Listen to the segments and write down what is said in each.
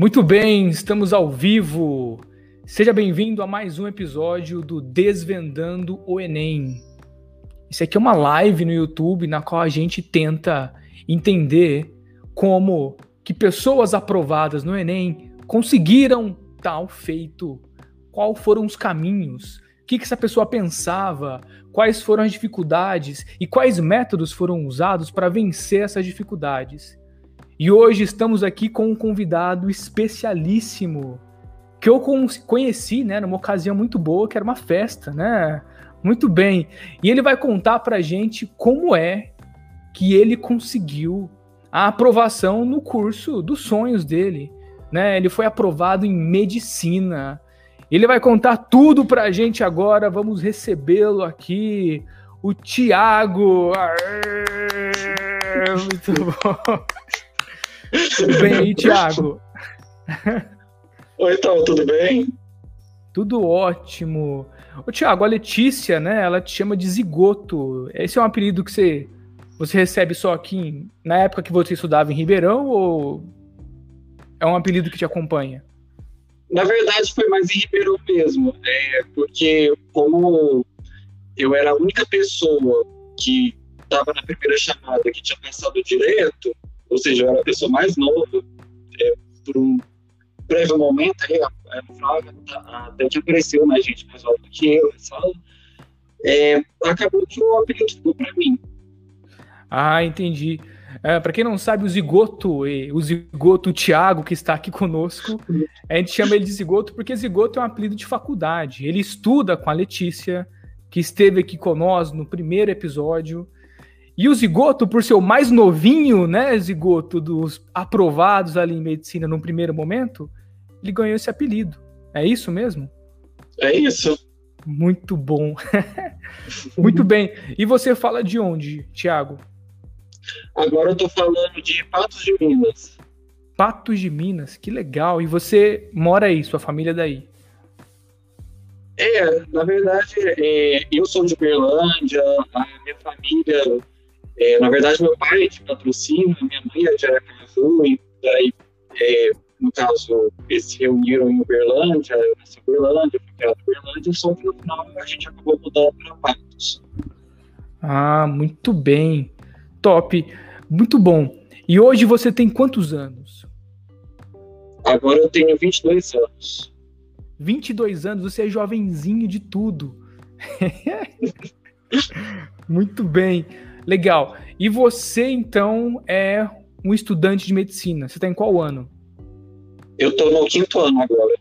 Muito bem, estamos ao vivo. Seja bem-vindo a mais um episódio do Desvendando o Enem. Isso aqui é uma live no YouTube na qual a gente tenta entender como que pessoas aprovadas no Enem conseguiram tal feito, quais foram os caminhos, o que, que essa pessoa pensava, quais foram as dificuldades e quais métodos foram usados para vencer essas dificuldades. E hoje estamos aqui com um convidado especialíssimo que eu conheci, né, numa ocasião muito boa, que era uma festa, né? Muito bem. E ele vai contar pra gente como é que ele conseguiu a aprovação no curso dos sonhos dele, né? Ele foi aprovado em medicina. Ele vai contar tudo pra gente agora. Vamos recebê-lo aqui, o Tiago. Muito bom. Tudo bem aí, Thiago? Oi, então, tudo bem? Tudo ótimo. Ô, Thiago, a Letícia, né, ela te chama de zigoto. Esse é um apelido que você, você recebe só aqui na época que você estudava em Ribeirão ou é um apelido que te acompanha? Na verdade, foi mais em Ribeirão mesmo. É, porque como eu era a única pessoa que estava na primeira chamada que tinha passado direto, ou seja, eu era a pessoa mais nova, é, por um breve momento, aí, a, Flávia, até que apareceu mais gente mais do que eu sala, é, acabou que o apelido ficou para mim. Ah, entendi. É, para quem não sabe, o Zigoto, o Zigoto Thiago, que está aqui conosco, a gente chama ele de Zigoto porque Zigoto é um apelido de faculdade. Ele estuda com a Letícia, que esteve aqui conosco no primeiro episódio. E o Zigoto, por ser o mais novinho, né, Zigoto, dos aprovados ali em medicina no primeiro momento, ele ganhou esse apelido. É isso mesmo? É isso. Muito bom. Muito bem. E você fala de onde, Tiago? Agora eu tô falando de Patos de Minas. Patos de Minas, que legal. E você mora aí, sua família é daí? É, na verdade, é, eu sou de Berlândia, a minha família é, na verdade, meu pai é de patrocínio, minha mãe é de Aracaju, e daí, é, no caso, eles se reuniram em Uberlândia, eu nasci em Uberlândia, fui criado em Uberlândia, só que no final a gente acabou mudando para Patos. Ah, muito bem. Top. Muito bom. E hoje você tem quantos anos? Agora eu tenho 22 anos. 22 anos, você é jovenzinho de tudo. muito bem. Legal. E você, então, é um estudante de medicina. Você está em qual ano? Eu estou no quinto ano agora.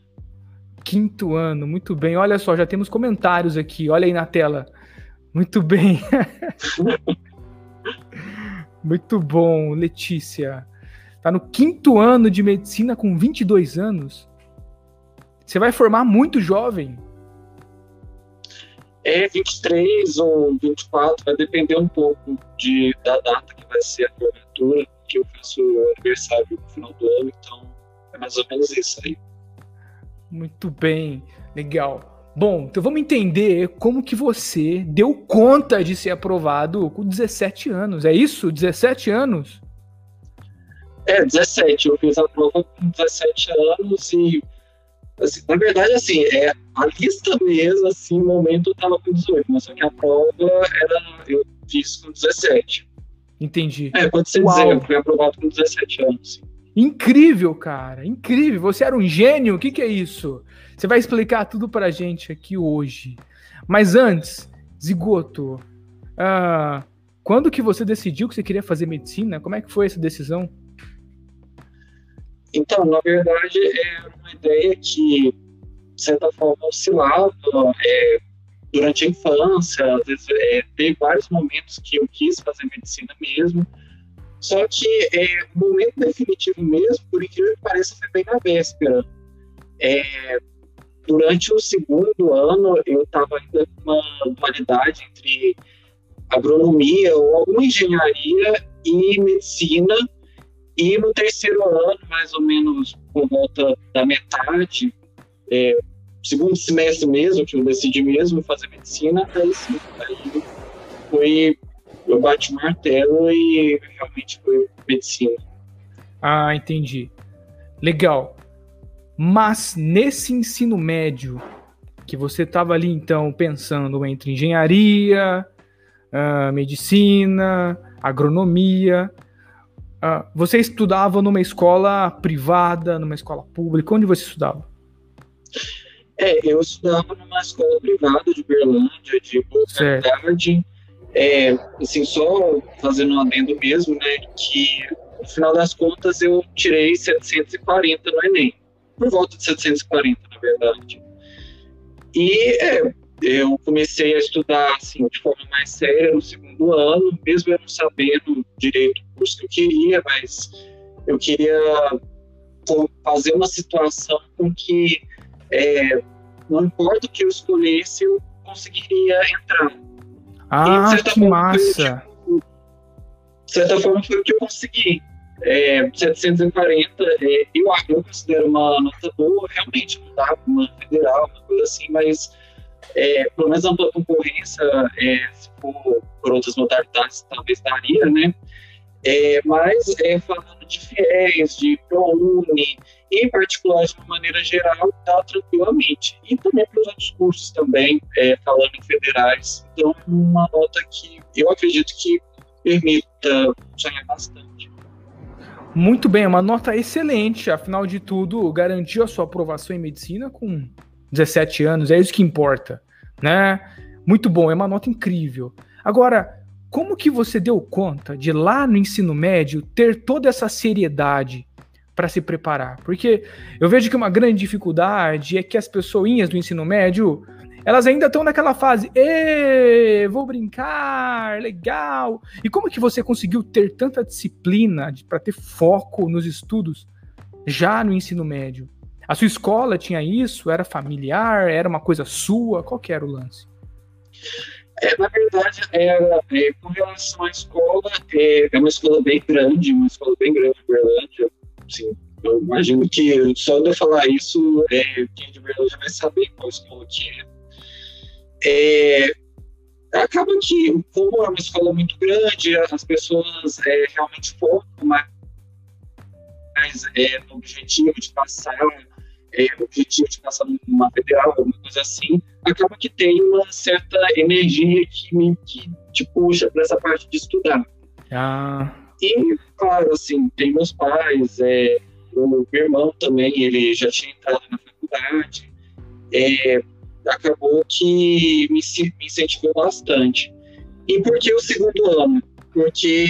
Quinto ano, muito bem. Olha só, já temos comentários aqui. Olha aí na tela. Muito bem. muito bom, Letícia. Está no quinto ano de medicina com 22 anos. Você vai formar muito jovem é 23 ou 24, vai depender um pouco de, da data que vai ser a formatura, que eu faço aniversário no final do ano, então é mais ou menos isso aí. Muito bem, legal. Bom, então vamos entender como que você deu conta de ser aprovado com 17 anos. É isso? 17 anos? É, 17. Eu fiz a prova com 17 anos e Assim, na verdade, assim, é, a lista mesmo, assim, no momento eu tava com 18, mas só que a prova era, eu fiz com 17. Entendi. É, pode ser dizer, eu fui aprovado com 17 anos. Incrível, cara, incrível. Você era um gênio, o que, que é isso? Você vai explicar tudo pra gente aqui hoje. Mas antes, Zigoto, uh, quando que você decidiu que você queria fazer medicina? Como é que foi essa decisão? Então, na verdade, é uma ideia que, de certa forma, oscilava é, durante a infância, às vezes é, teve vários momentos que eu quis fazer medicina mesmo, só que é, o momento definitivo mesmo, por incrível que pareça, foi bem na véspera. É, durante o segundo ano, eu estava ainda com uma dualidade entre agronomia ou alguma engenharia e medicina, e no terceiro ano, mais ou menos por volta da metade, é, segundo semestre mesmo, que eu decidi mesmo fazer medicina, aí sim, aí foi, eu bati martelo e realmente foi medicina. Ah, entendi. Legal. Mas nesse ensino médio, que você estava ali então pensando entre engenharia, uh, medicina, agronomia, uh, você estudava numa escola privada, numa escola pública? Onde você estudava? É, eu estudava numa escola privada de Berlândia, de boa. É, assim, só fazendo um adendo mesmo, né, que no final das contas eu tirei 740 no Enem. Por volta de 740, na verdade. E é, eu comecei a estudar assim, de forma mais séria no segundo ano, mesmo eu não sabendo direito o curso que eu queria, mas eu queria fazer uma situação com que é, não importa o que eu escolhesse, eu conseguiria entrar. Ah, e, que massa! Eu, de certa forma foi o que eu consegui. É, 740, é, eu, eu considero uma nota boa, realmente, não dá uma federal, uma coisa assim, mas é, pelo menos a concorrência, é, se for por outras modalidades, talvez daria, né? É, mas é, falando de FIES, de ProUni, em particular de uma maneira geral, dá tranquilamente. E também para os outros cursos também, é, falando em federais. Então, uma nota que eu acredito que permita sonhar bastante. Muito bem, uma nota excelente. Afinal de tudo, garantiu a sua aprovação em medicina com 17 anos, é isso que importa, né? Muito bom, é uma nota incrível. Agora, como que você deu conta de lá no ensino médio ter toda essa seriedade para se preparar? Porque eu vejo que uma grande dificuldade é que as pessoinhas do ensino médio, elas ainda estão naquela fase, vou brincar, legal. E como que você conseguiu ter tanta disciplina para ter foco nos estudos já no ensino médio? A sua escola tinha isso? Era familiar? Era uma coisa sua? Qual que era o lance? É, na verdade, era, é, com relação à escola, é, é, uma escola bem grande, uma escola bem grande de Berlândia. Assim, eu imagino que só de eu falar isso, é, quem é de Berlândia vai saber qual escola que é. é. Acaba que, como é uma escola muito grande, as pessoas é, realmente focam mais é, no objetivo de passar é, objetivo de passar numa federal, alguma coisa assim, acaba que tem uma certa energia que me que te puxa para essa parte de estudar. Ah. E, claro, assim, tem meus pais, é, o meu irmão também, ele já tinha entrado na faculdade, é, acabou que me, me incentivou bastante. E por que o segundo ano? Porque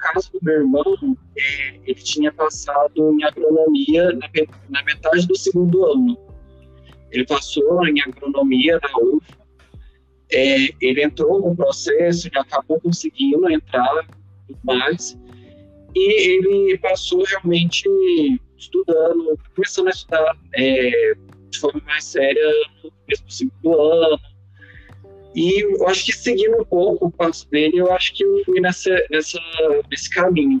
caso do meu irmão, é, ele tinha passado em agronomia na, na, metade do segundo ano. Ele passou em agronomia na UFA, é, ele entrou no processo, ele acabou conseguindo entrar mais, e ele passou realmente estudando, começando a estudar é, de forma mais séria no do segundo ano, e eu acho que seguindo um pouco o passo dele, eu acho que eu fui nessa, nessa, nesse caminho.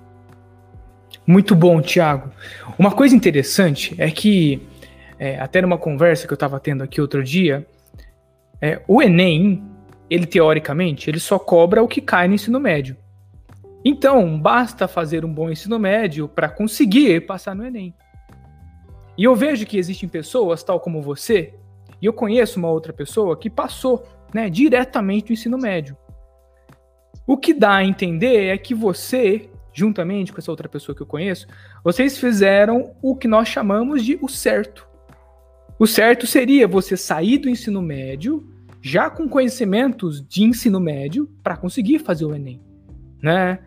Muito bom, Thiago. Uma coisa interessante é que, é, até numa conversa que eu estava tendo aqui outro dia, é, o Enem, ele teoricamente, ele só cobra o que cai no ensino médio. Então, basta fazer um bom ensino médio para conseguir passar no Enem. E eu vejo que existem pessoas, tal como você, e eu conheço uma outra pessoa que passou né, diretamente do ensino médio. O que dá a entender é que você, juntamente com essa outra pessoa que eu conheço, vocês fizeram o que nós chamamos de o certo. O certo seria você sair do ensino médio já com conhecimentos de ensino médio para conseguir fazer o Enem, né?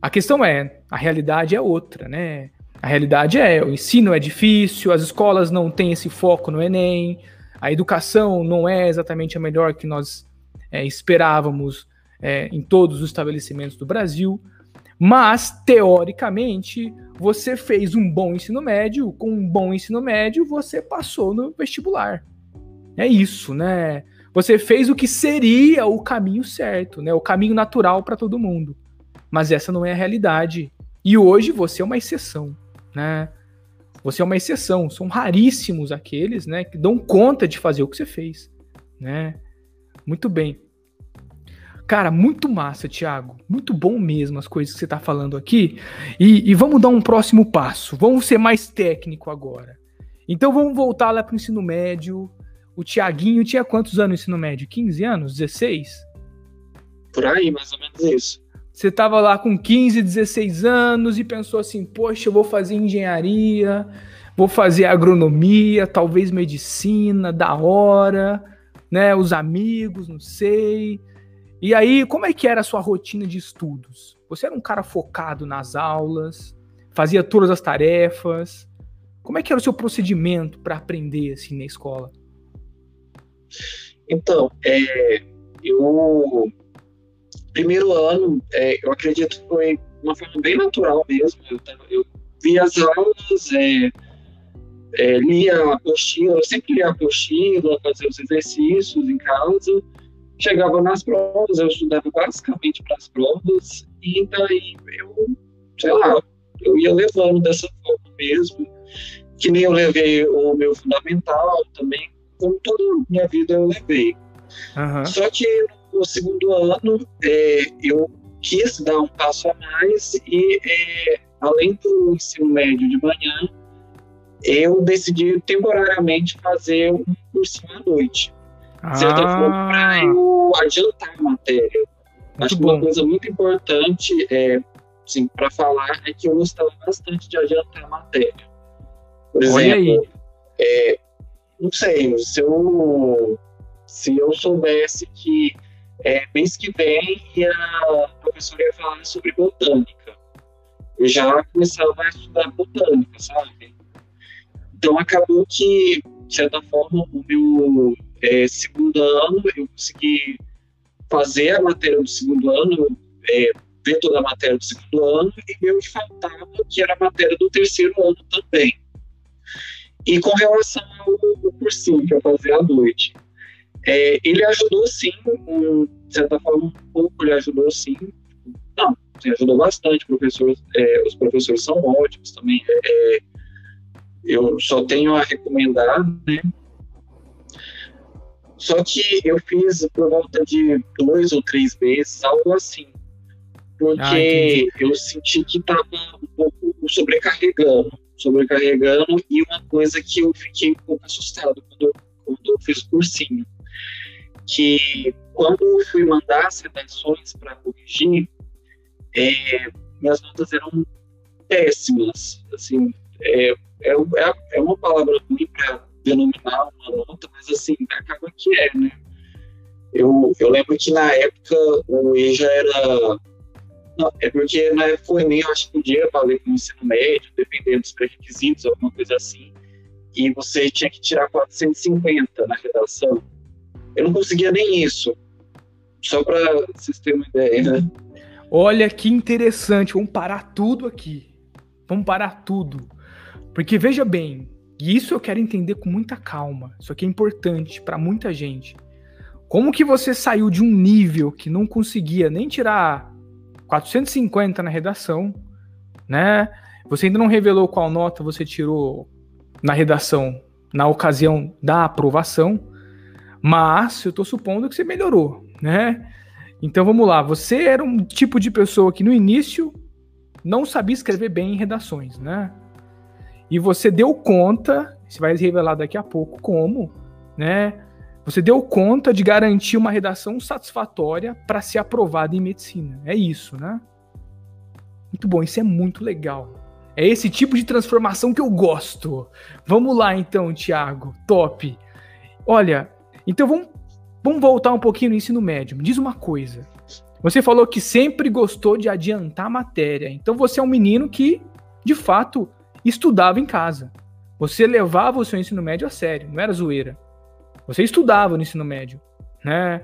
A questão é, a realidade é outra, né? A realidade é, o ensino é difícil, as escolas não têm esse foco no Enem, a educação não é exatamente a melhor que nós é, esperávamos é, em todos os estabelecimentos do Brasil, mas teoricamente você fez um bom ensino médio, com um bom ensino médio você passou no vestibular. É isso, né? Você fez o que seria o caminho certo, né? O caminho natural para todo mundo. Mas essa não é a realidade. E hoje você é uma exceção, né? Você é uma exceção, são raríssimos aqueles, né, que dão conta de fazer o que você fez, né? Muito bem. Cara, muito massa, Thiago. Muito bom mesmo as coisas que você está falando aqui. E, e, vamos dar um próximo passo. Vamos ser mais técnico agora. Então vamos voltar lá para o ensino médio. O Tiaguinho tinha quantos anos no ensino médio? 15 anos? 16? Por aí, mais ou menos isso. Você estava lá com 15, 16 anos e pensou assim: poxa, eu vou fazer engenharia, vou fazer agronomia, talvez medicina, da hora, né? Os amigos, não sei. E aí, como é que era a sua rotina de estudos? Você era um cara focado nas aulas, fazia todas as tarefas. Como é que era o seu procedimento para aprender assim na escola? Então, é, eu primeiro ano, é, eu acredito que foi uma forma bem natural mesmo. Eu, eu via as aulas, é, é, lia a apostila, sempre lia a apostila, fazia os exercícios em casa. Chegava nas provas, eu estudava basicamente para as provas, e daí eu, sei lá, eu ia levando dessa forma mesmo. Que nem eu levei o meu fundamental também, como toda a minha vida eu levei. Uhum. Só que no segundo ano, é, eu quis dar um passo a mais e, é, além do ensino médio de manhã, eu decidi temporariamente fazer um cursinho à noite. Ah. Certa forma, para eu adiantar a matéria. Muito Acho bom. que uma coisa muito importante é, assim, para falar é que eu gostava bastante de adiantar a matéria. Por exemplo, é, não sei, se eu, se eu soubesse que é, mês que vem a professora ia falar sobre botânica. Eu já começava a estudar botânica, sabe? Então acabou que, de certa forma, o meu é, segundo ano eu consegui fazer a matéria do segundo ano, é, ver toda a matéria do segundo ano e o que faltava, que era a matéria do terceiro ano também. E com relação ao cursinho que eu fazia à noite, é, ele ajudou sim, um, de certa forma, um pouco ele ajudou sim. Não, assim, ajudou bastante. Professores, é, os professores são ótimos também. É, eu só tenho a recomendar, né? Só que eu fiz por volta de dois ou três meses, algo assim. Porque ah, eu senti que estava um pouco sobrecarregando. Sobrecarregando, e uma coisa que eu fiquei um pouco assustado quando, quando eu fiz o cursinho que quando eu fui mandar as redações para corrigir, é, minhas notas eram péssimas. Assim, é, é, é, uma palavra ruim para denominar uma nota, mas assim, que é, né? Eu, eu lembro que na época o EJA era. Não, é porque na época o Enem eu acho que podia valer com o ensino médio, dependendo dos pré-requisitos, alguma coisa assim. E você tinha que tirar 450 na redação. Eu não conseguia nem isso. Só para vocês terem uma ideia, né? Olha que interessante. Vamos parar tudo aqui. Vamos parar tudo. Porque veja bem, e isso eu quero entender com muita calma. Isso aqui é importante para muita gente. Como que você saiu de um nível que não conseguia nem tirar 450 na redação, né? Você ainda não revelou qual nota você tirou na redação na ocasião da aprovação. Mas eu estou supondo que você melhorou, né? Então vamos lá. Você era um tipo de pessoa que no início não sabia escrever bem em redações, né? E você deu conta, você vai revelar daqui a pouco como, né? Você deu conta de garantir uma redação satisfatória para ser aprovada em medicina. É isso, né? Muito bom, isso é muito legal. É esse tipo de transformação que eu gosto. Vamos lá então, Thiago. Top. Olha, então vamos, vamos voltar um pouquinho no ensino médio. Me diz uma coisa. Você falou que sempre gostou de adiantar matéria. Então você é um menino que, de fato, estudava em casa. Você levava o seu ensino médio a sério, não era zoeira. Você estudava no ensino médio, né?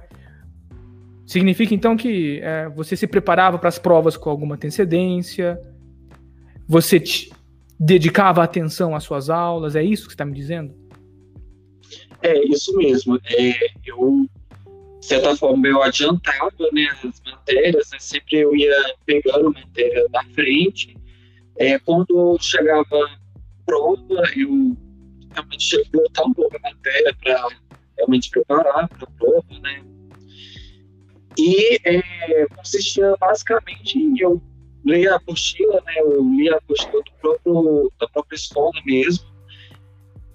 Significa então que é, você se preparava para as provas com alguma antecedência, você dedicava atenção às suas aulas, é isso que você está me dizendo? É, isso mesmo. É, eu, de certa forma, eu adiantava né, as matérias, né, sempre eu ia pegando matéria da frente. É, quando chegava prova, eu realmente voltar um pouco a matéria para realmente preparar para a prova, né? E é, consistia basicamente em eu ler a apostila, né? Eu lia a apostila do próprio, da própria escola mesmo,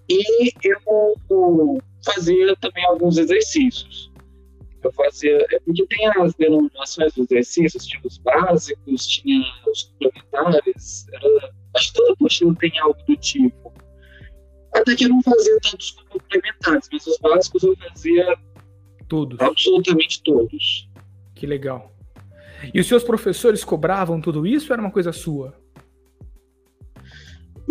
E eu fazia também alguns exercícios. Eu fazia, é porque tem as denominações dos exercícios, tinha os básicos, tinha os complementares, era, acho que toda apostila tem algo do tipo. Até que eu não fazia tantos complementares, mas os básicos eu fazia todos. Absolutamente todos. Que legal. E os seus professores cobravam tudo isso ou era uma coisa sua?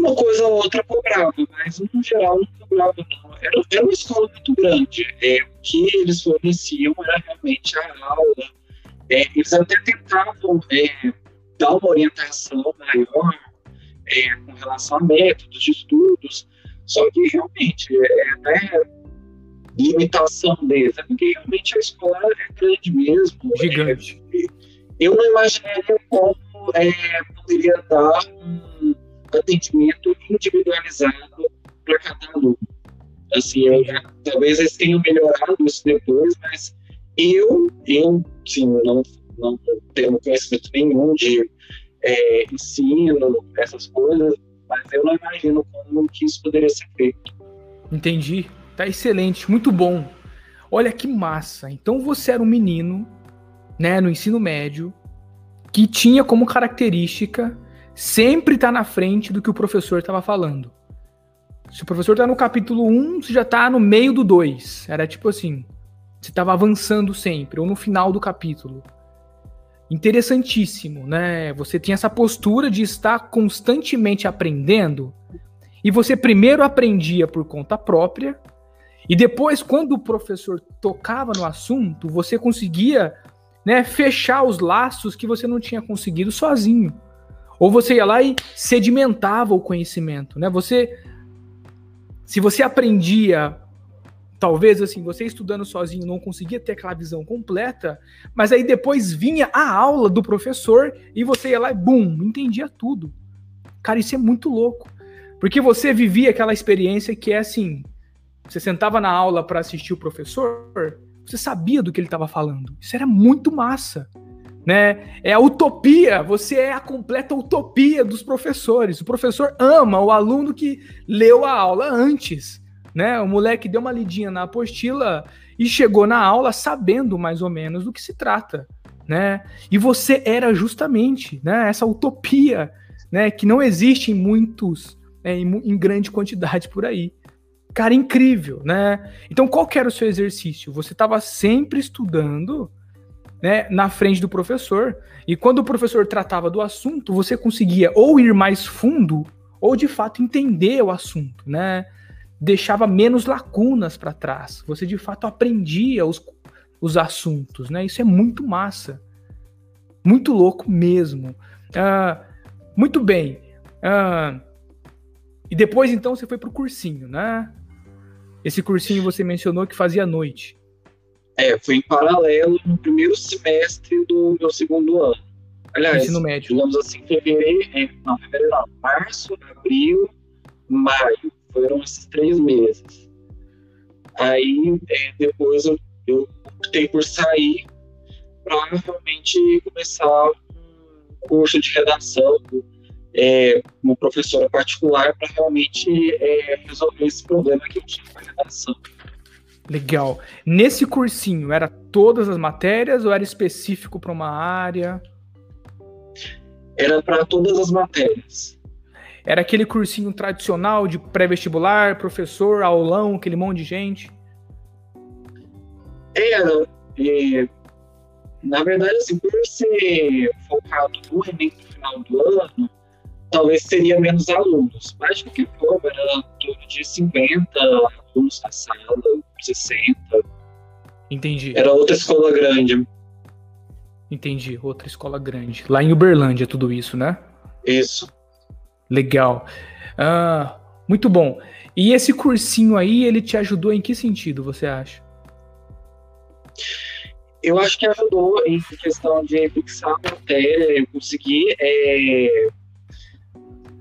Uma coisa ou outra cobrava, mas no geral não cobrava, não. Era, era uma escola muito grande. É, o que eles forneciam era realmente a aula. É, eles até tentavam é, dar uma orientação maior é, com relação a métodos de estudos, só que realmente é, não é limitação deles, é porque realmente a escola é grande mesmo. Gigante. É, eu não imaginaria como poderia dar um atendimento individualizado para cada aluno. Assim, eu, talvez eles tenham melhorado isso depois, mas eu, eu sim, não, não tenho conhecimento nenhum de é, ensino, essas coisas, mas eu não imagino como que isso poderia ser feito. Entendi. Tá excelente, muito bom. Olha que massa. Então você era um menino, né, no ensino médio, que tinha como característica sempre estar tá na frente do que o professor estava falando. Se o professor está no capítulo 1, você já está no meio do 2. Era tipo assim, você estava avançando sempre, ou no final do capítulo. Interessantíssimo, né? Você tinha essa postura de estar constantemente aprendendo, e você primeiro aprendia por conta própria, e depois, quando o professor tocava no assunto, você conseguia né, fechar os laços que você não tinha conseguido sozinho. Ou você ia lá e sedimentava o conhecimento. Né? Você, se você aprendia, talvez assim, você estudando sozinho não conseguia ter aquela visão completa, mas aí depois vinha a aula do professor e você ia lá e, bum, entendia tudo. Cara, isso é muito louco. Porque você vivia aquela experiência que é assim, você sentava na aula para assistir o professor, você sabia do que ele estava falando. Isso era muito massa. Né? É a utopia, você é a completa utopia dos professores. O professor ama o aluno que leu a aula antes. Né? O moleque deu uma lidinha na apostila e chegou na aula sabendo mais ou menos do que se trata. Né? E você era justamente né, essa utopia né, que não existe em muitos, né, em, em grande quantidade por aí. Cara, incrível, né? Então, qual que era o seu exercício? Você estava sempre estudando, né, na frente do professor, e quando o professor tratava do assunto, você conseguia ou ir mais fundo, ou de fato entender o assunto, né? Deixava menos lacunas para trás. Você de fato aprendia os, os assuntos, né? Isso é muito massa. Muito louco mesmo. Uh, muito bem. Uh, e depois, então, você foi pro cursinho, né? Esse cursinho você mencionou que fazia à noite. É, foi em paralelo no primeiro semestre do meu segundo ano. Aliás, ensino médio. digamos assim, fevereiro, é, não, fevereiro não, março, abril, maio. Foram esses três meses. Aí, é, depois eu, eu optei por sair para realmente começar um curso de redação é, uma professora particular para realmente é, resolver esse problema que eu tinha com a redação. Legal. Nesse cursinho, era todas as matérias ou era específico para uma área? Era para todas as matérias. Era aquele cursinho tradicional de pré-vestibular, professor, aulão, aquele monte de gente? Era. É, na verdade, assim, por ser focado no Enem no final do ano, talvez teria menos alunos, mas de qualquer forma era torno de 50 alunos na sala, 60. Entendi. Era outra escola grande. Entendi, outra escola grande. Lá em Uberlândia, tudo isso, né? Isso. Legal. Ah, muito bom. E esse cursinho aí, ele te ajudou em que sentido, você acha? Eu acho que ajudou em questão de fixar a matéria, eu consegui é,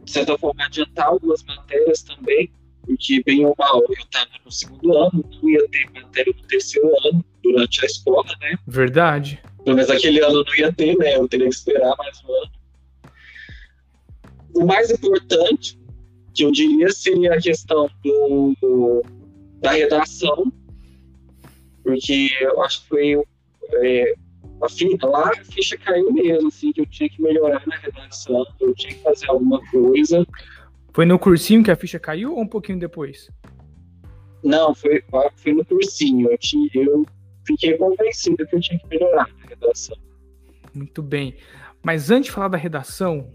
de certa forma, adiantar algumas matérias também, porque, bem ou mal, eu estava no segundo ano, não ia ter matéria no terceiro ano, durante a escola, né? Verdade. Pelo menos aquele ano não ia ter, né? Eu teria que esperar mais um ano. O mais importante que eu diria seria a questão do, da redação, porque eu acho que foi é, a ficha, lá a ficha caiu mesmo, assim, que eu tinha que melhorar na redação, eu tinha que fazer alguma coisa. Foi no cursinho que a ficha caiu ou um pouquinho depois? Não, foi, foi no cursinho. Eu, tinha, eu fiquei convencido que eu tinha que melhorar na redação. Muito bem. Mas antes de falar da redação,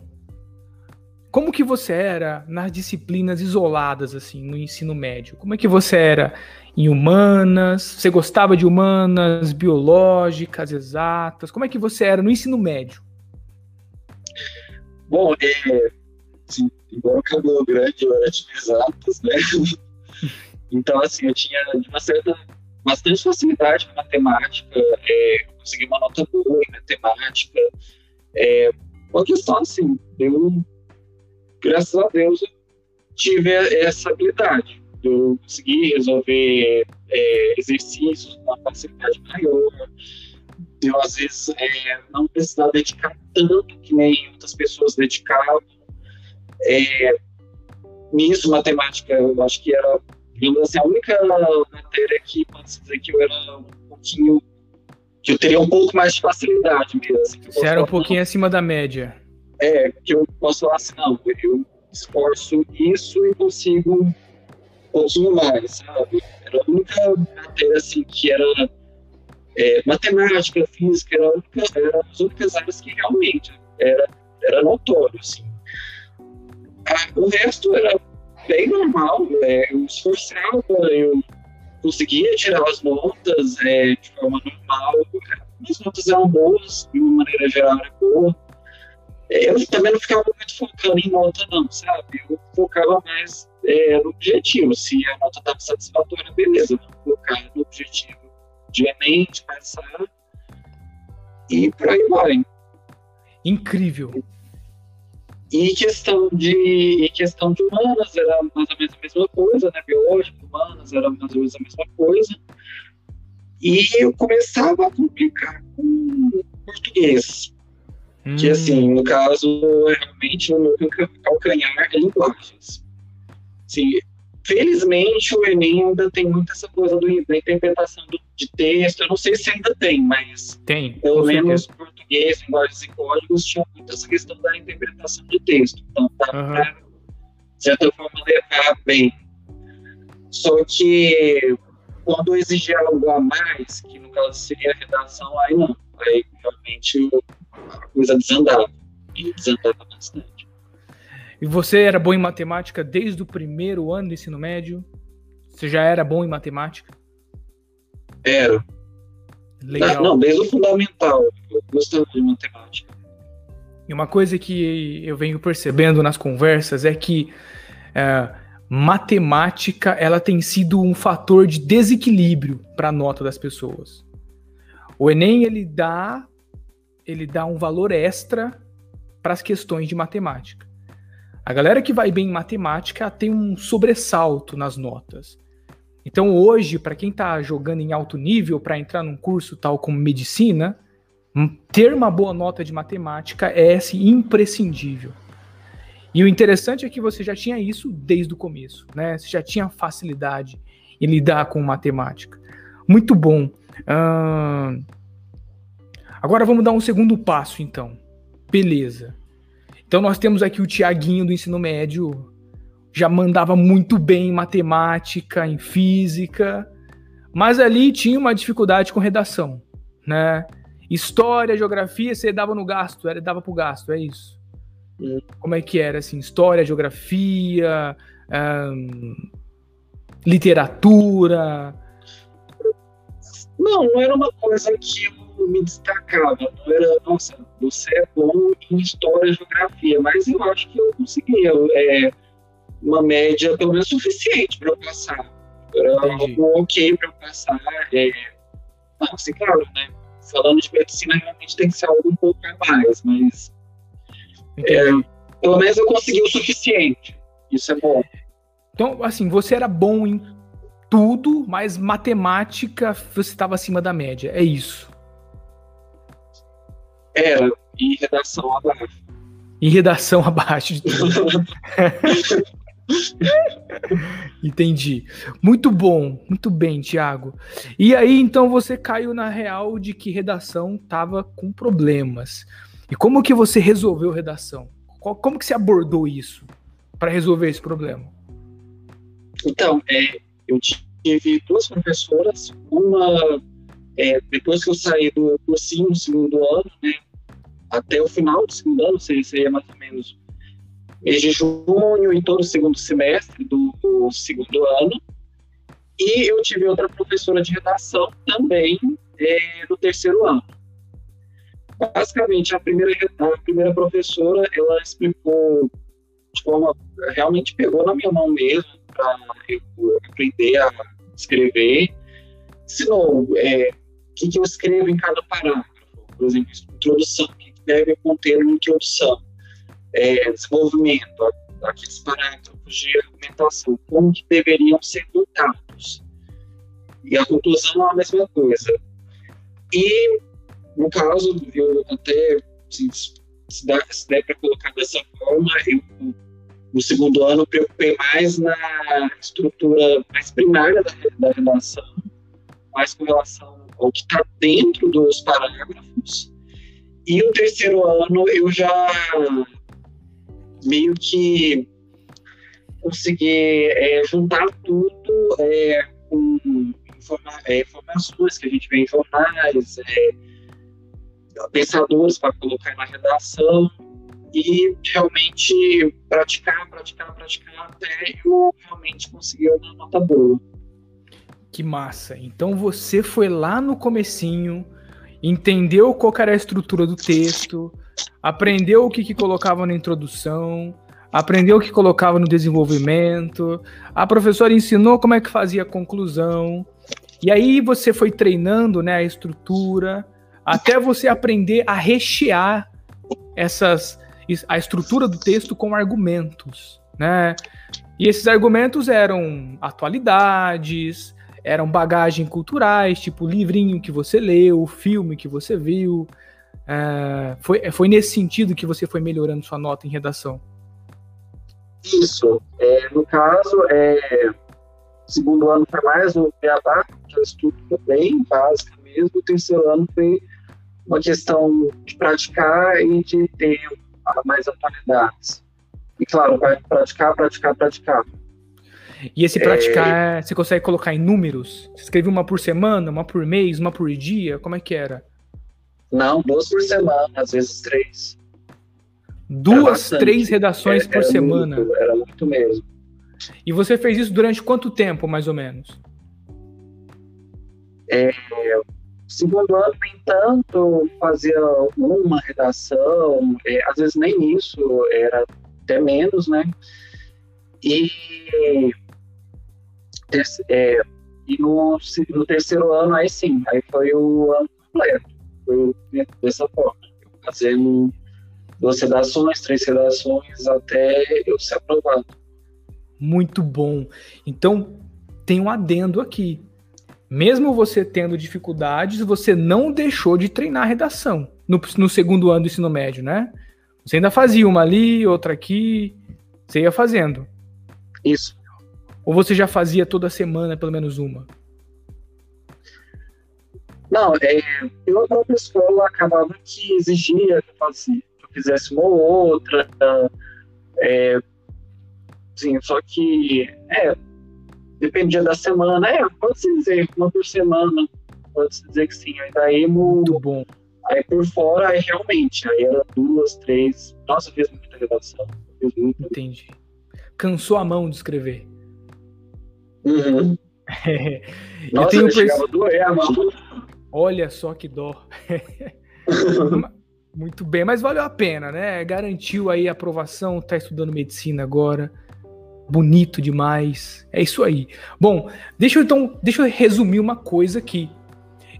como que você era nas disciplinas isoladas, assim, no ensino médio? Como é que você era em humanas? Você gostava de humanas, biológicas, exatas? Como é que você era no ensino médio? Bom, é, assim, igual acabou grande, de exatas, né? então, assim, eu tinha uma certa, bastante facilidade com matemática, é, consegui uma nota boa em matemática. É, uma questão, assim, eu graças a Deus, eu tive essa habilidade. Eu consegui resolver é, exercícios com uma facilidade maior. Eu, às vezes, é, não precisava dedicar tanto que nem outras pessoas dedicavam. É, nisso, matemática, eu acho que era, digamos assim, a única matéria que pode dizer que eu era um pouquinho. que eu teria um pouco mais de facilidade mesmo. Assim, Você era um pouquinho acima da média. É, que eu posso falar assim, não, eu esforço isso e consigo um pouquinho mais, sabe? Era a única matéria, assim, que era é, matemática, física, era, única, era as únicas áreas que realmente era, era notório, assim. O resto era bem normal, é, eu esforçava, eu conseguia tirar as notas é, de forma normal, as notas eram boas, de uma maneira geral era boa, eu também não ficava muito focando em nota, não, sabe? Eu focava mais é, no objetivo. Se a nota estava satisfatória, beleza, vamos focar no objetivo de Enem, de passar, e por aí vai. Incrível. E questão de, e questão de humanas era mais ou menos a mesma coisa, né? Biológico, humanas era mais ou menos a mesma coisa. E eu começava a complicar com português Hum. Que, assim, no caso, realmente, o meu calcanhar é linguagens. Assim, felizmente, o Enem ainda tem muito essa coisa do, da interpretação do, de texto. Eu não sei se ainda tem, mas tem, pelo menos certeza. português, linguagens e códigos, tinha muito essa questão da interpretação de texto. Então, dá uhum. para, de certa forma, levar bem. Só que quando exigia algo a mais, que no caso seria a redação, aí não. Aí realmente a coisa desandava. E desandava bastante. E você era bom em matemática desde o primeiro ano do ensino médio? Você já era bom em matemática? Era. Legal. Não, desde o fundamental. Eu gostava de matemática. E uma coisa que eu venho percebendo nas conversas é que é, matemática ela tem sido um fator de desequilíbrio para a nota das pessoas. O Enem ele dá ele dá um valor extra para as questões de matemática. A galera que vai bem em matemática tem um sobressalto nas notas. Então hoje, para quem está jogando em alto nível para entrar num curso tal como medicina, ter uma boa nota de matemática é assim, imprescindível. E o interessante é que você já tinha isso desde o começo, né? Você já tinha facilidade em lidar com matemática. Muito bom. Agora vamos dar um segundo passo, então. Beleza. Então nós temos aqui o Tiaguinho do ensino médio, já mandava muito bem em matemática, em física, mas ali tinha uma dificuldade com redação, né? História, geografia, você dava no gasto, era dava pro gasto, é isso. Hum. Como é que era assim? História, geografia, literatura. Não, não era uma coisa que me destacava. Não era, nossa, você é bom em história e geografia, mas eu acho que eu conseguia é, uma média pelo menos suficiente para eu passar. Era algo ok para eu passar. É, não, assim, claro, né? Falando de medicina, realmente tem que ser algo um pouco a mais, mas é, pelo menos eu consegui o suficiente. Isso é bom. Então, assim, você era bom em tudo, mas matemática você estava acima da média. É isso. Era, em redação abaixo. Em redação abaixo de tudo. Entendi. Muito bom, muito bem, Tiago. E aí, então, você caiu na real de que redação estava com problemas. E como que você resolveu redação? Como que você abordou isso para resolver esse problema? Então, é, eu tive duas professoras, uma é, depois que eu saí do cursinho no segundo ano, né, até o final do segundo ano, seria mais ou menos mês de junho e todo o segundo semestre do, do segundo ano. E eu tive outra professora de redação também é, no terceiro ano. Basicamente, a primeira, a primeira professora, ela explicou de forma, realmente pegou na minha mão mesmo, para eu aprender a escrever. Ensinou é, o que, que eu escrevo em cada parágrafo, por exemplo, introdução, que deve conter uma é, desenvolvimento, aqueles parágrafos de argumentação, como que deveriam ser montados. E a conclusão é a mesma coisa. E, no caso, eu até, se, se der para colocar dessa forma, eu, no segundo ano, preocupei mais na estrutura mais primária da, da redação, mais com relação ao que está dentro dos parágrafos. E o terceiro ano, eu já meio que conseguir é, juntar tudo é, com informa é, informações que a gente vê em jornais, é, pensadores para colocar na redação e realmente praticar, praticar, praticar até eu realmente conseguir uma nota boa. Que massa! Então você foi lá no comecinho, entendeu qual era a estrutura do texto, aprendeu o que, que colocava na introdução, aprendeu o que colocava no desenvolvimento, a professora ensinou como é que fazia a conclusão, e aí você foi treinando né, a estrutura, até você aprender a rechear essas a estrutura do texto com argumentos, né? E esses argumentos eram atualidades, eram bagagem culturais, tipo livrinho que você leu, filme que você viu, é, foi, foi nesse sentido que você foi melhorando sua nota em redação? Isso. É, no caso, é, segundo ano foi mais o beabá, que eu estudo bem, básica mesmo. O terceiro ano foi uma questão de praticar e de ter mais atualidades. E claro, vai praticar, praticar, praticar. E esse praticar, é... você consegue colocar em números? Você escreve uma por semana, uma por mês, uma por dia? Como é que era? Não, duas por semana, às vezes três. Duas, três redações por semana. Muito, era muito mesmo. E você fez isso durante quanto tempo, mais ou menos? É, segundo ano, nem tanto, fazia uma redação, é, às vezes nem isso, era até menos, né? E, é, e no, no terceiro ano, aí sim, aí foi o ano completo foi dessa forma, fazendo duas redações, três redações até eu ser aprovado. Muito bom. Então, tem um adendo aqui. Mesmo você tendo dificuldades, você não deixou de treinar a redação no, no segundo ano do ensino médio, né? Você ainda fazia uma ali, outra aqui, você ia fazendo. Isso. Ou você já fazia toda semana pelo menos uma? Não, é, pela própria escola acabava que exigia que eu, fazia, que eu fizesse uma ou outra. É, sim, só que é, dependia da semana. É, pode-se dizer, uma por semana, pode-se dizer que sim. Aí daí Muito bom. Aí por fora, aí realmente, aí era duas, três. Nossa, eu fiz muita redação. Fiz muita. Entendi. Cansou a mão de escrever. Uhum. Nossa, eu tenho eu doer a mão. Olha só que dó. Muito bem, mas valeu a pena, né? Garantiu aí a aprovação, tá estudando medicina agora. Bonito demais. É isso aí. Bom, deixa eu então, deixa eu resumir uma coisa aqui.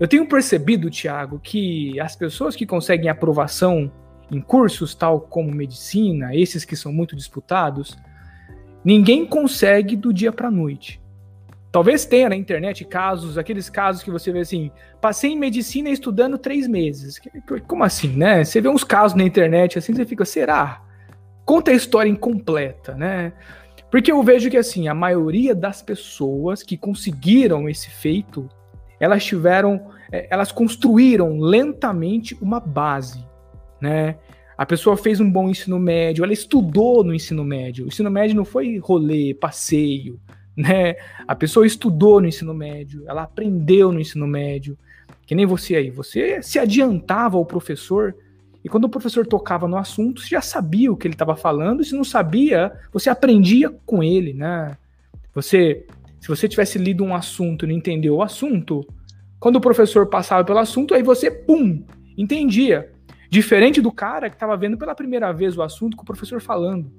Eu tenho percebido, Tiago, que as pessoas que conseguem aprovação em cursos tal como medicina, esses que são muito disputados, ninguém consegue do dia para noite. Talvez tenha na internet casos, aqueles casos que você vê assim, passei em medicina estudando três meses. Como assim, né? Você vê uns casos na internet assim, você fica, será? Conta a história incompleta, né? Porque eu vejo que assim, a maioria das pessoas que conseguiram esse feito, elas tiveram, é, elas construíram lentamente uma base, né? A pessoa fez um bom ensino médio, ela estudou no ensino médio. O ensino médio não foi rolê, passeio, né? A pessoa estudou no ensino médio, ela aprendeu no ensino médio. Que nem você aí, você se adiantava ao professor e quando o professor tocava no assunto, você já sabia o que ele estava falando, e se não sabia, você aprendia com ele, né? Você, se você tivesse lido um assunto e não entendeu o assunto, quando o professor passava pelo assunto, aí você, pum, entendia. Diferente do cara que estava vendo pela primeira vez o assunto com o professor falando.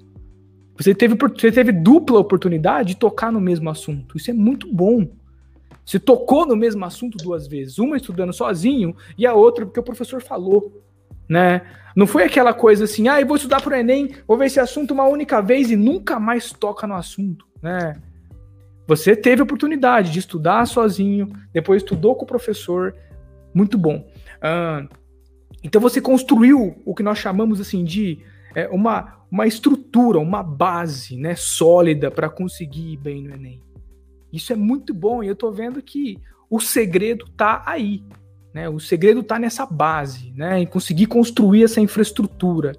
Você teve, você teve dupla oportunidade de tocar no mesmo assunto. Isso é muito bom. Você tocou no mesmo assunto duas vezes, uma estudando sozinho e a outra porque o professor falou, né? Não foi aquela coisa assim, ah, eu vou estudar para o Enem, vou ver esse assunto uma única vez e nunca mais toca no assunto, né? Você teve oportunidade de estudar sozinho, depois estudou com o professor, muito bom. Então você construiu o que nós chamamos assim de é, uma, uma estrutura, uma base né, sólida para conseguir ir bem no Enem. Isso é muito bom e eu estou vendo que o segredo está aí. Né? O segredo está nessa base, né? em conseguir construir essa infraestrutura.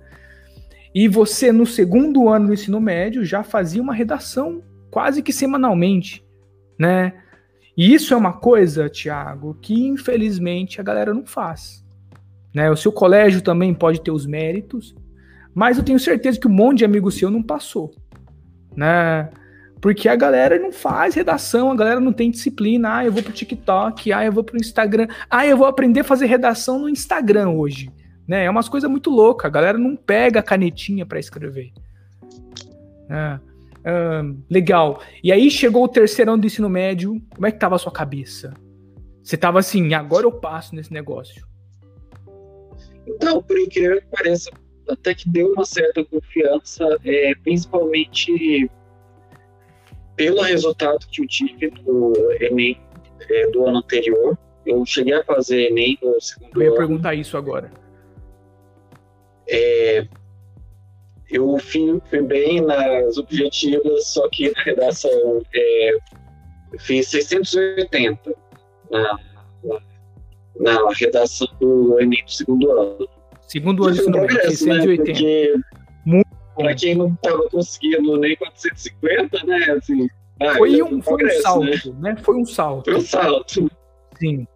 E você, no segundo ano do ensino médio, já fazia uma redação quase que semanalmente. Né? E isso é uma coisa, Tiago, que infelizmente a galera não faz. Né? O seu colégio também pode ter os méritos, mas eu tenho certeza que um monte de amigo seu não passou. Né? Porque a galera não faz redação, a galera não tem disciplina. Ah, eu vou pro TikTok, ah, eu vou pro Instagram, ah, eu vou aprender a fazer redação no Instagram hoje. Né? É umas coisas muito loucas. A galera não pega a canetinha para escrever. Ah, legal. E aí chegou o terceiro ano do ensino médio. Como é que tava a sua cabeça? Você tava assim, agora eu passo nesse negócio. Então, por incrível que pareça, até que deu uma certa confiança, é, principalmente pelo resultado que eu tive do Enem é, do ano anterior. Eu cheguei a fazer Enem no segundo ano. Eu ia perguntar isso agora. É, eu fui, fui, bem nas objetivas, só que na redação é, fiz 680 na, na na redação do Enem do segundo ano. Segundo ano, segundo ano, 680. Né? Porque, Muito para quem não estava conseguindo nem 450, né? Assim, ah, foi, um, foi um salto, né? né? Foi um salto. Foi um salto. Sim.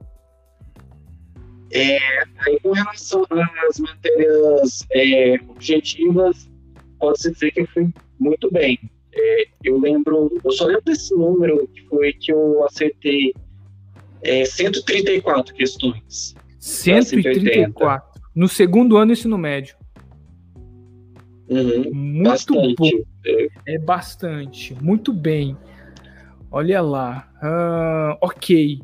É, aí, com relação às matérias é, objetivas, pode-se dizer que foi muito bem. É, eu lembro, eu só lembro desse número que foi que eu acertei é, 134 questões. 134. No segundo ano do ensino médio. Uhum, muito bastante. bom. É. bastante. Muito bem. Olha lá. Uh, ok.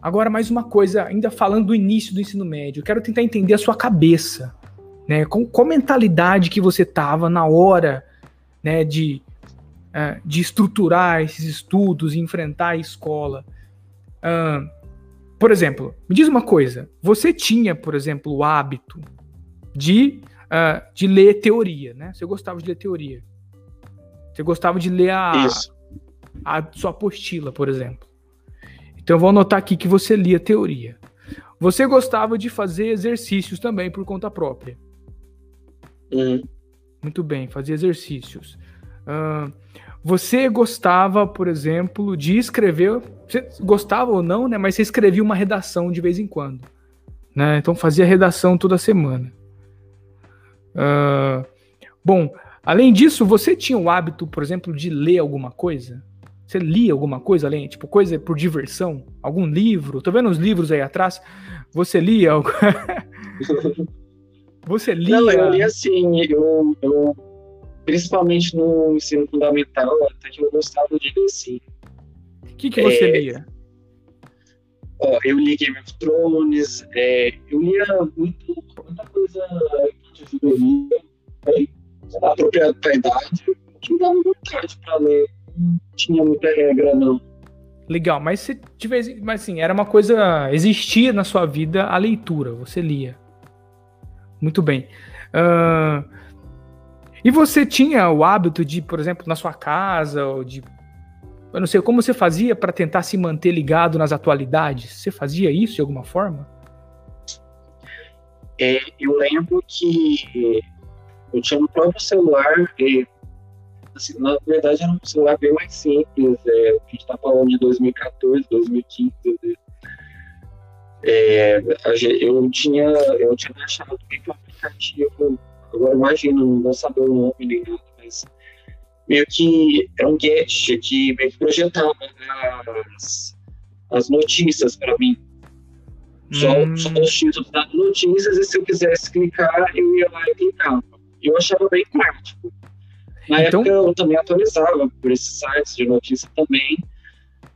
Agora, mais uma coisa, ainda falando do início do ensino médio, eu quero tentar entender a sua cabeça. Né? Com qual mentalidade que você tava na hora né, de, uh, de estruturar esses estudos e enfrentar a escola. Uh, por exemplo, me diz uma coisa. Você tinha, por exemplo, o hábito de, uh, de ler teoria, né? Você gostava de ler teoria. Você gostava de ler a, a sua apostila, por exemplo. Então eu vou anotar aqui que você lia teoria. Você gostava de fazer exercícios também por conta própria. Uhum. Muito bem, fazer exercícios. Uh, você gostava, por exemplo, de escrever. Você gostava ou não, né? Mas você escrevia uma redação de vez em quando. Né? Então fazia redação toda semana. Uh, bom, além disso, você tinha o hábito, por exemplo, de ler alguma coisa? Você lia alguma coisa além? Tipo, coisa por diversão? Algum livro? Tô vendo os livros aí atrás. Você lia algo? você lia? Não, eu li assim. Eu, eu principalmente no ensino fundamental, até que eu gostava de ler sim. O que, que você é, lia? Ó, eu li Game of Thrones, é, eu lia muito, muita coisa de juvenil, né, apropriado para a idade, que me dava vontade para ler. Não tinha muita regra, não. Legal, mas se tivesse, mas assim, era uma coisa, existia na sua vida a leitura, você lia. Muito bem. Uh, E você tinha o hábito de, por exemplo, na sua casa, ou de. Eu não sei, como você fazia para tentar se manter ligado nas atualidades? Você fazia isso de alguma forma? É, eu lembro que eu tinha no próprio celular, e, assim, na verdade era um celular bem mais simples, é, a gente está falando de 2014, 2015, né? é, eu tinha eu tinha baixado um aplicativo, agora imagino, não vou saber o nome nem nada, mas meio que era um gadget que meio que projetava as, as notícias para mim. Só, hum. só os títulos das notícias, e se eu quisesse clicar, eu ia lá e clicava. Eu achava bem prático. Na então... época eu também atualizava por esses sites de notícia também.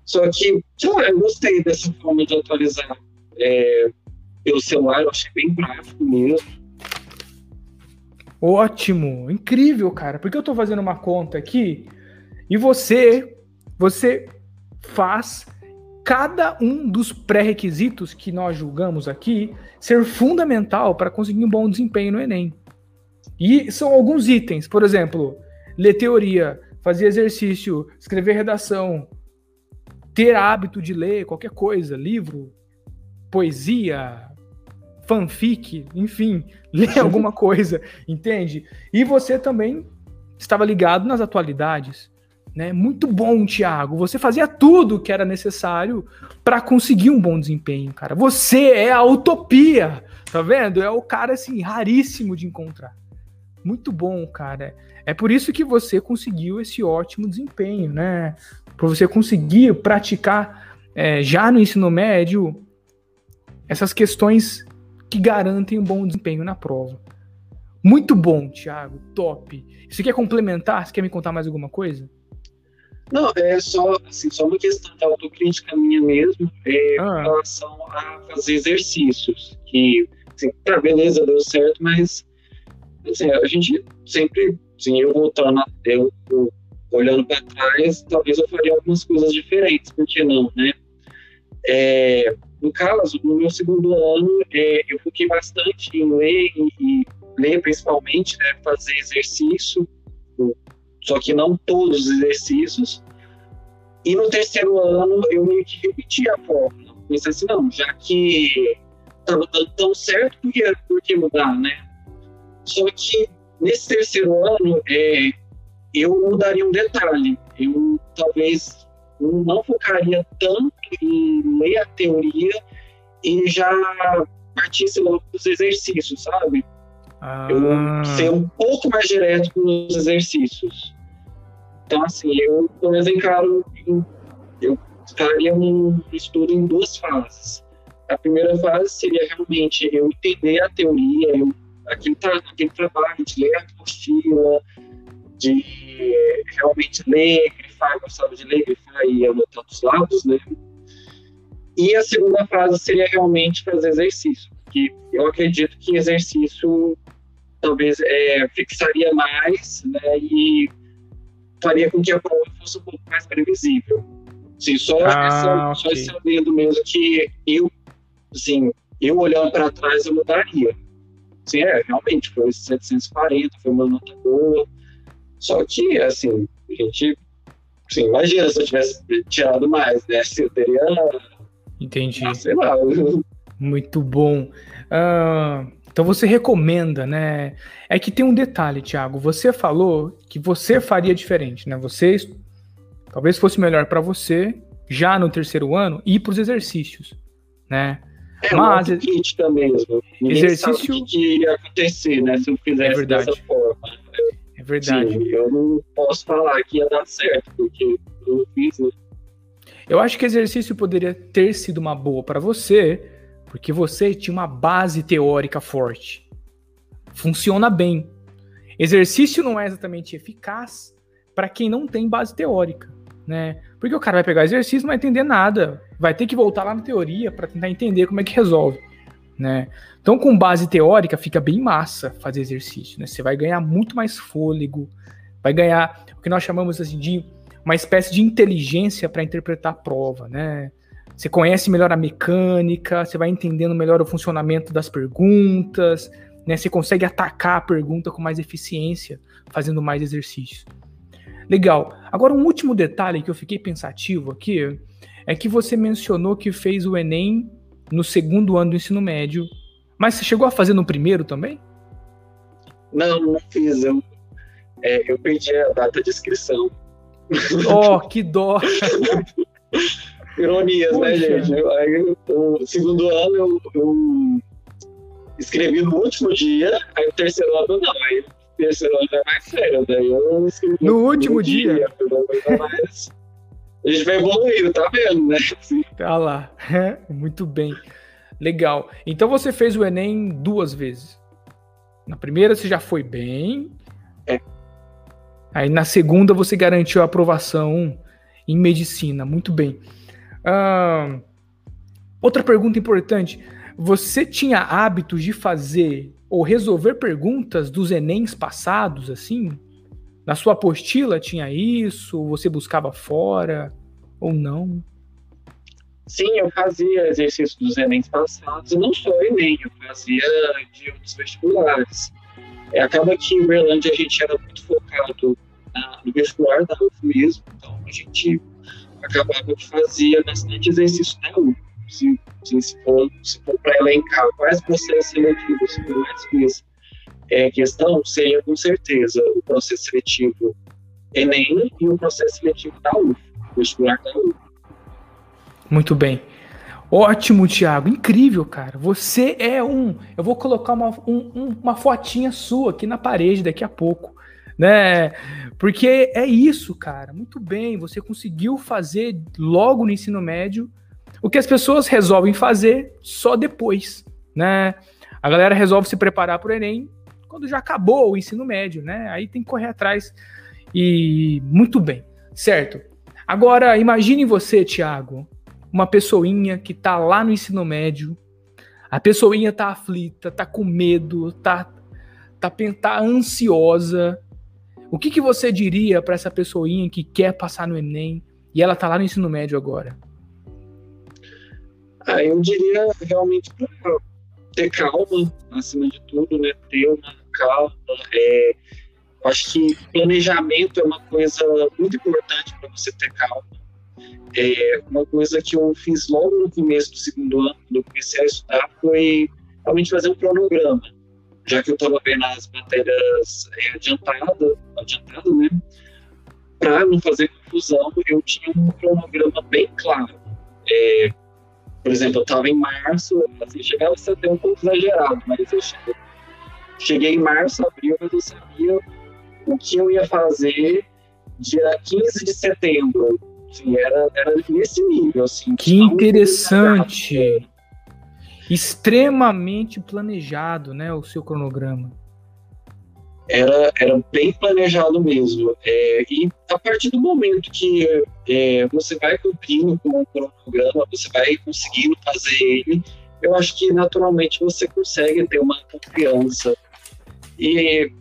Só que, sei lá, eu gostei dessa forma de atualizar é, pelo celular, eu achei bem prático mesmo. Ótimo, incrível, cara. Porque eu tô fazendo uma conta aqui e você, você faz cada um dos pré-requisitos que nós julgamos aqui ser fundamental para conseguir um bom desempenho no Enem. E são alguns itens, por exemplo, ler teoria, fazer exercício, escrever redação, ter hábito de ler qualquer coisa, livro, poesia, fanfic, enfim, ler alguma coisa, entende? E você também estava ligado nas atualidades. Né? Muito bom, Thiago. Você fazia tudo que era necessário para conseguir um bom desempenho, cara. Você é a utopia, tá vendo? É o cara assim raríssimo de encontrar. Muito bom, cara. É por isso que você conseguiu esse ótimo desempenho, né? Para você conseguir praticar é, já no ensino médio essas questões que garantem um bom desempenho na prova. Muito bom, Thiago. Top. Você quer complementar? Você quer me contar mais alguma coisa? Não, é só, assim, só uma questão de autocrítica minha mesmo, é, ah. em relação a fazer exercícios. Que, assim, tá, beleza, deu certo, mas assim, a gente sempre, assim, eu voltando, eu, eu olhando para trás, talvez eu faria algumas coisas diferentes, por que não, né? É, no caso, no meu segundo ano, é, eu foquei bastante em ler e, e ler principalmente, né, fazer exercício, só que não todos os exercícios. E no terceiro ano eu meio que repeti a fórmula. Pensei assim, não, já que estava dando tão certo, por que, por que mudar, né? Só que nesse terceiro ano, é, eu mudaria um detalhe. Eu talvez não focaria tanto em ler a teoria e já partisse logo dos exercícios, sabe? Ah. Eu ser um pouco mais direto nos exercícios. Então, assim, eu, pelo menos, encaro, eu faria um estudo em duas fases. A primeira fase seria realmente eu entender a teoria, eu aquele, aquele trabalho de ler a apostila, de realmente ler, grifar, gostava de ler, grifar e anotar dos lados, né? E a segunda fase seria realmente fazer exercício, que eu acredito que exercício talvez é, fixaria mais, né? E faria com que a prova fosse um pouco mais previsível. Sim, só, ah, essa, okay. só esse adendo mesmo que eu, assim, eu olhando para trás eu mudaria. Sim, é, realmente, foi 740, foi uma nota boa. Só que, assim, a gente. Assim, imagina se eu tivesse tirado mais, né? Se eu teria. Entendi. Ah, sei lá. Muito bom. Uh, então você recomenda, né? É que tem um detalhe, Thiago. Você falou que você faria diferente, né? Você talvez fosse melhor para você já no terceiro ano ir para os exercícios, né? É Mas, uma crítica mesmo. Ninguém exercício o que iria acontecer, né? Se eu fizesse é verdade. dessa forma. É verdade. Sim, eu não posso falar que ia dar certo, porque eu não fiz, né? Eu acho que exercício poderia ter sido uma boa para você, porque você tinha uma base teórica forte. Funciona bem. Exercício não é exatamente eficaz para quem não tem base teórica, né? Porque o cara vai pegar exercício não vai entender nada, vai ter que voltar lá na teoria para tentar entender como é que resolve, né? Então, com base teórica, fica bem massa fazer exercício, né? Você vai ganhar muito mais fôlego, vai ganhar o que nós chamamos assim de uma espécie de inteligência para interpretar a prova, né? Você conhece melhor a mecânica, você vai entendendo melhor o funcionamento das perguntas, né? Você consegue atacar a pergunta com mais eficiência, fazendo mais exercícios. Legal. Agora, um último detalhe que eu fiquei pensativo aqui é que você mencionou que fez o Enem no segundo ano do ensino médio. Mas você chegou a fazer no primeiro também? Não, não fiz. Eu, é, eu perdi a data de inscrição. Oh, que dó! Ironias, né, Poxa. né, gente? Aí, o segundo ano eu, eu, escrevi no último dia, aí o terceiro ano não. Aí o terceiro ano é mais sério, daí eu escrevi no, no último dia. dia mais... A gente vai evoluindo, tá vendo, né? Tá lá. Muito bem. Legal. Então você fez o Enem duas vezes. Na primeira você já foi bem. É. Aí na segunda você garantiu a aprovação em medicina. Muito bem. Uh, outra pergunta importante. Você tinha hábitos de fazer ou resolver perguntas dos Enems passados, assim? Na sua apostila tinha isso? Você buscava fora ou não? Sim, eu fazia exercício dos Enems passados, não só Enem, eu fazia de outros vestibulares. É, acaba que em Uberlândia a gente era muito focado na, no vestibular da UF mesmo, então a gente acabava que fazia bastante exercício na UF. Se, se, se for, for para elencar quais processos seletivos que mais fiz é, questão, seria com certeza o processo seletivo Enem e o processo seletivo da UF, vestibular da UF. Muito bem. Ótimo, Thiago. Incrível, cara. Você é um. Eu vou colocar uma, um, uma fotinha sua aqui na parede daqui a pouco. Né? Porque é isso, cara. Muito bem. Você conseguiu fazer logo no ensino médio o que as pessoas resolvem fazer só depois. Né? A galera resolve se preparar para o Enem quando já acabou o ensino médio, né? Aí tem que correr atrás. E muito bem, certo. Agora, imagine você, Thiago, uma pessoinha que tá lá no ensino médio, a pessoinha tá aflita, tá com medo, tá, tá, tá ansiosa. O que, que você diria para essa pessoinha que quer passar no Enem e ela tá lá no ensino médio agora? Ah, eu diria realmente ter calma, acima de tudo, né? Ter uma calma. É, acho que planejamento é uma coisa muito importante para você ter calma é, uma coisa que eu fiz logo no começo do segundo ano, quando eu comecei a estudar, foi realmente fazer um cronograma. Já que eu estava vendo as matérias é, adiantadas, adiantada, né? Para não fazer confusão, eu tinha um cronograma bem claro. É, por exemplo, eu estava em março, assim, chegava a ser até um pouco exagerado, mas eu cheguei, cheguei em março, abril, mas eu sabia o que eu ia fazer dia 15 de setembro Sim, era, era nesse nível, assim. Que interessante. Extremamente planejado, né, o seu cronograma. Era, era bem planejado mesmo. É, e a partir do momento que é, você vai cumprindo com o cronograma, você vai conseguindo fazer ele, eu acho que naturalmente você consegue ter uma confiança. E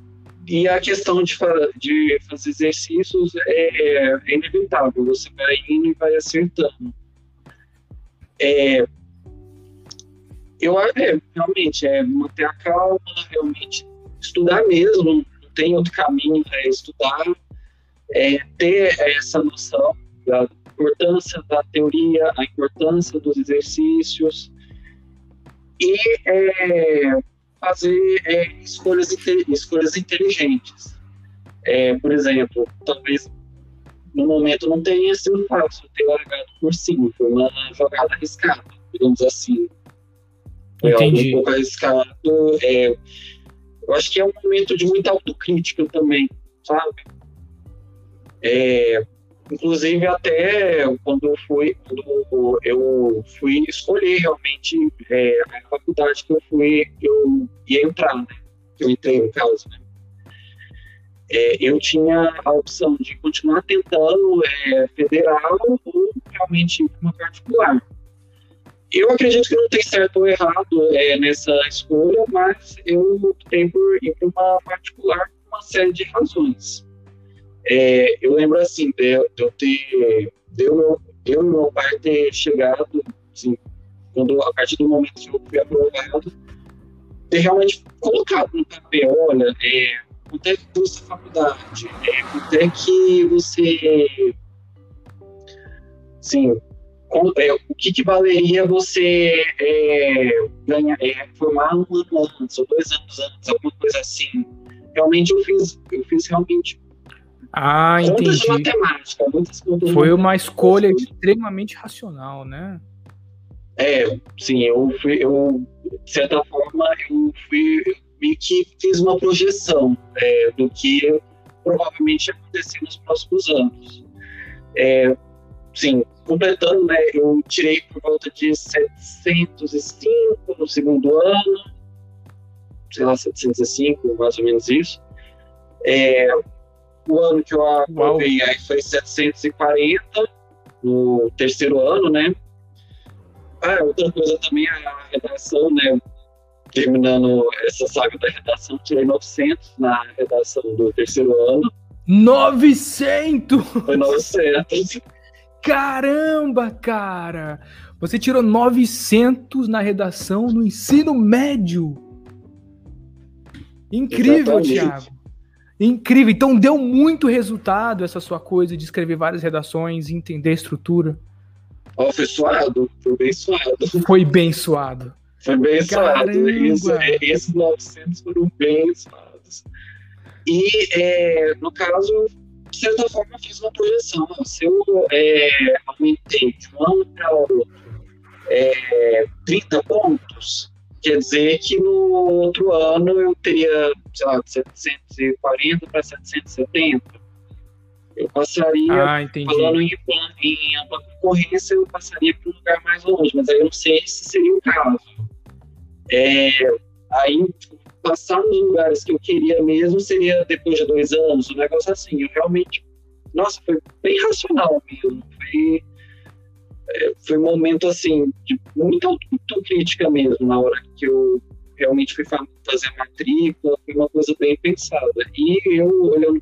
e a questão de, de fazer exercícios é, é, inevitável, você vai indo e vai acertando. É, eu é, realmente é manter a calma, realmente estudar mesmo, não tem outro caminho, é estudar, é, ter essa noção da importância da teoria, a importância dos exercícios e é, fazer é, escolhas, escolhas inteligentes. É, por exemplo, talvez no momento não tenha sido fácil ter largado por cima, foi uma jogada arriscada, digamos assim. Foi Entendi. algo um pouco arriscado. É, eu acho que é um momento de muita autocrítica também, sabe? É, Inclusive, até quando eu fui, quando eu fui escolher realmente é, a faculdade que eu fui, eu ia entrar, né? Eu entrei, no caso, né? É, eu tinha a opção de continuar tentando é, federal ou realmente uma particular. Eu acredito que não tem certo ou errado é, nessa escolha, mas eu optei por ir para uma particular por uma série de razões. É, eu lembro assim, de, de eu ter. De eu, eu e meu pai ter chegado, assim, quando, a partir do momento que eu fui aprovado, ter realmente colocado no papel, olha, é, quanto é que custa a faculdade, é, quanto é que você, sim, o que, que, valeria você é, ganhar, é, formar um ano antes, ou dois anos antes, alguma coisa assim. Realmente eu fiz, eu fiz realmente ah, entendi. de matemática, muitas contas Foi uma escolha extremamente racional, né? É, sim, eu fui, eu, de certa forma, eu fui eu meio que fiz uma projeção é, do que provavelmente ia acontecer nos próximos anos. É, sim, completando, né, eu tirei por volta de 705 no segundo ano, sei lá, 705, mais ou menos isso. É, o ano que eu aprovei aí foi 740 no terceiro ano, né? Ah, outra coisa também é a redação, né? Terminando essa saga da redação, tirei 900 na redação do terceiro ano. 900! Foi 900. Caramba, cara! Você tirou 900 na redação no ensino médio. Incrível, Exatamente. Thiago. Incrível. Então deu muito resultado essa sua coisa de escrever várias redações, entender a estrutura. Oh, foi suado, foi bem suado. Foi bem suado. Foi bem Caramba. suado. Isso, é, esses 900 foram bem suados. E, é, no caso, de certa forma, fiz uma projeção. Se eu é, aumentei de um ano para outro é, 30 pontos, quer dizer que no outro ano eu teria, sei lá, de 740 para 770 eu passaria, ah, falando em, em ampla concorrência, eu passaria para um lugar mais longe, mas aí eu não sei se seria o caso. É, aí, passar nos lugares que eu queria mesmo seria depois de dois anos, um negócio assim. Eu realmente, nossa, foi bem racional mesmo. Foi, é, foi um momento, assim, de muita autocrítica mesmo, na hora que eu realmente fui fazer a matrícula, foi uma coisa bem pensada. E eu, olhando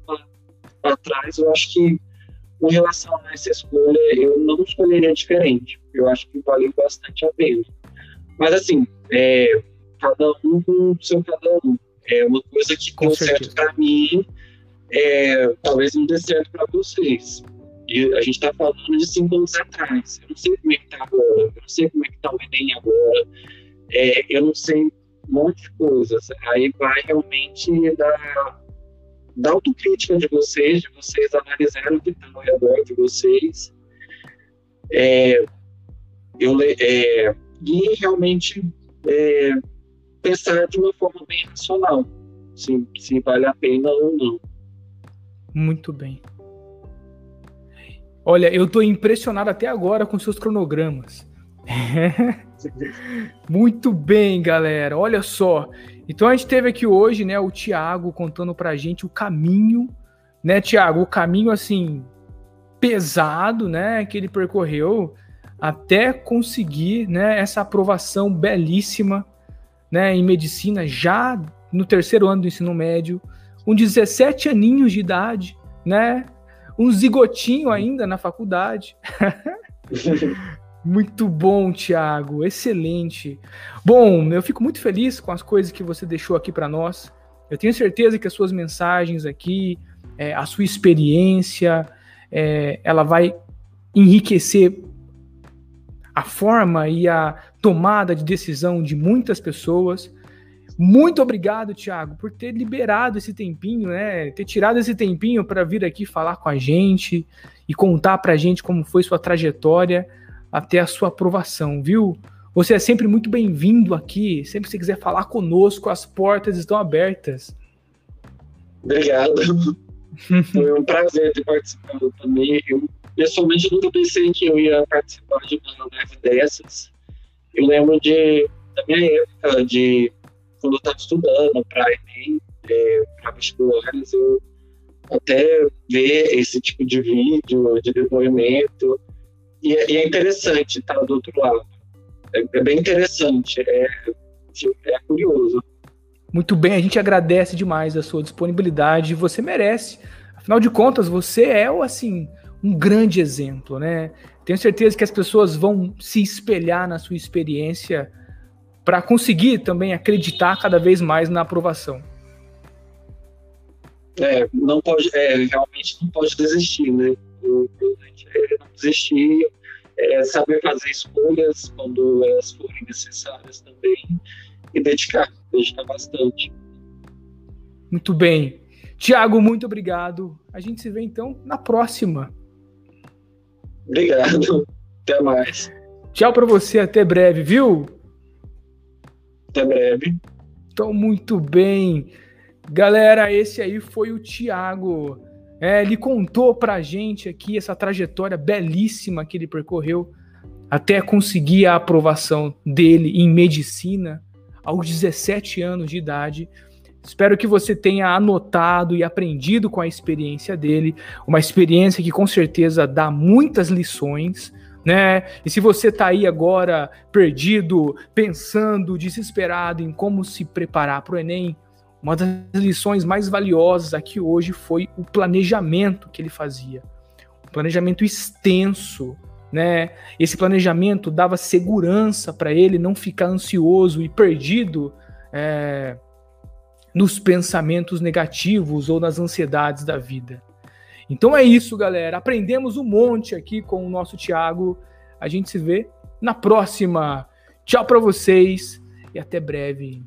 para atrás, eu acho que com relação a essa escolha, eu não escolheria diferente. Eu acho que valeu bastante a pena. Mas assim, é, cada um com o seu cada um. É uma coisa que com deu certeza. certo para mim, é, talvez não dê certo para vocês. E a gente está falando de cinco anos atrás. Eu não sei como é que está agora. Eu não sei como é que está o Enem agora. É, eu não sei um monte de coisas. Aí vai realmente dar da autocrítica de vocês, de vocês analisarem o que está ao redor de vocês. É, eu, é, e realmente é, pensar de uma forma bem racional, se, se vale a pena ou não. Muito bem. Olha, eu estou impressionado até agora com seus cronogramas. Muito bem, galera. Olha só, então a gente teve aqui hoje, né, o Tiago contando pra gente o caminho, né, Tiago, o caminho assim pesado, né, que ele percorreu até conseguir, né, essa aprovação belíssima, né, em medicina já no terceiro ano do ensino médio, com 17 aninhos de idade, né, um zigotinho ainda na faculdade. Muito bom, Thiago. Excelente. Bom, eu fico muito feliz com as coisas que você deixou aqui para nós. Eu tenho certeza que as suas mensagens aqui, é, a sua experiência, é, ela vai enriquecer a forma e a tomada de decisão de muitas pessoas. Muito obrigado, Thiago, por ter liberado esse tempinho, né? Ter tirado esse tempinho para vir aqui falar com a gente e contar para a gente como foi sua trajetória até a sua aprovação, viu? Você é sempre muito bem-vindo aqui. Sempre que você quiser falar conosco, as portas estão abertas. Obrigado. Foi um prazer ter participado também. Eu, pessoalmente, nunca pensei que eu ia participar de uma live dessas. Eu lembro de, da minha época, de quando eu estava estudando para Enem, é, para vestibulares, eu até ver esse tipo de vídeo, de depoimento, e, é, e é interessante estar do outro lado. É, é bem interessante, é, é curioso. Muito bem, a gente agradece demais a sua disponibilidade. Você merece. Afinal de contas, você é assim um grande exemplo, né? Tenho certeza que as pessoas vão se espelhar na sua experiência para conseguir também acreditar cada vez mais na aprovação. É, não pode, é, realmente não pode desistir, né? É não desistir, é saber fazer escolhas quando elas forem necessárias também e dedicar, dedicar bastante. Muito bem. Tiago, muito obrigado. A gente se vê então na próxima. Obrigado. Até mais. Tchau para você, até breve, viu? Até breve. Então, muito bem. Galera, esse aí foi o Tiago. É, ele contou pra gente aqui essa trajetória belíssima que ele percorreu até conseguir a aprovação dele em medicina aos 17 anos de idade. Espero que você tenha anotado e aprendido com a experiência dele, uma experiência que com certeza dá muitas lições, né? E se você está aí agora perdido, pensando, desesperado em como se preparar para o Enem, uma das lições mais valiosas aqui hoje foi o planejamento que ele fazia. Um planejamento extenso, né? Esse planejamento dava segurança para ele não ficar ansioso e perdido é, nos pensamentos negativos ou nas ansiedades da vida. Então é isso, galera. Aprendemos um monte aqui com o nosso Tiago. A gente se vê na próxima. Tchau para vocês e até breve.